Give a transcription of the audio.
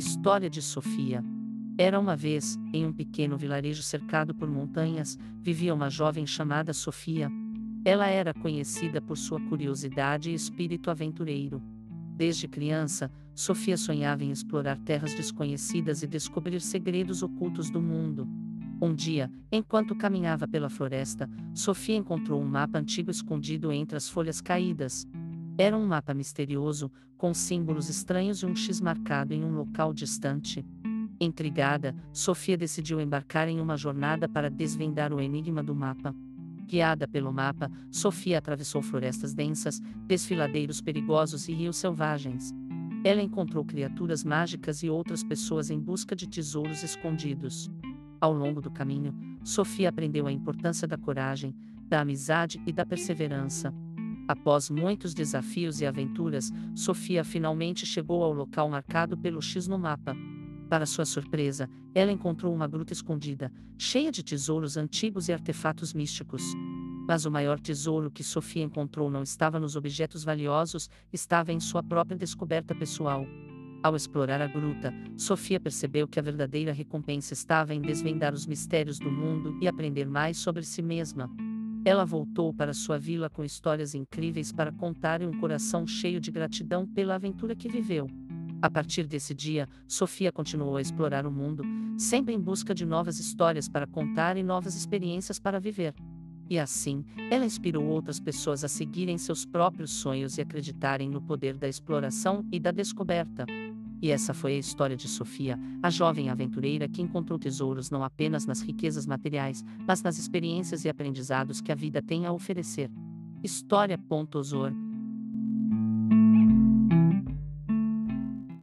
História de Sofia. Era uma vez, em um pequeno vilarejo cercado por montanhas, vivia uma jovem chamada Sofia. Ela era conhecida por sua curiosidade e espírito aventureiro. Desde criança, Sofia sonhava em explorar terras desconhecidas e descobrir segredos ocultos do mundo. Um dia, enquanto caminhava pela floresta, Sofia encontrou um mapa antigo escondido entre as folhas caídas. Era um mapa misterioso, com símbolos estranhos e um X marcado em um local distante. Intrigada, Sofia decidiu embarcar em uma jornada para desvendar o enigma do mapa. Guiada pelo mapa, Sofia atravessou florestas densas, desfiladeiros perigosos e rios selvagens. Ela encontrou criaturas mágicas e outras pessoas em busca de tesouros escondidos. Ao longo do caminho, Sofia aprendeu a importância da coragem, da amizade e da perseverança. Após muitos desafios e aventuras, Sofia finalmente chegou ao local marcado pelo X no mapa. Para sua surpresa, ela encontrou uma gruta escondida, cheia de tesouros antigos e artefatos místicos. Mas o maior tesouro que Sofia encontrou não estava nos objetos valiosos, estava em sua própria descoberta pessoal. Ao explorar a gruta, Sofia percebeu que a verdadeira recompensa estava em desvendar os mistérios do mundo e aprender mais sobre si mesma. Ela voltou para sua vila com histórias incríveis para contar e um coração cheio de gratidão pela aventura que viveu. A partir desse dia, Sofia continuou a explorar o mundo, sempre em busca de novas histórias para contar e novas experiências para viver. E assim, ela inspirou outras pessoas a seguirem seus próprios sonhos e acreditarem no poder da exploração e da descoberta. E essa foi a história de Sofia, a jovem aventureira que encontrou tesouros não apenas nas riquezas materiais, mas nas experiências e aprendizados que a vida tem a oferecer. História.osor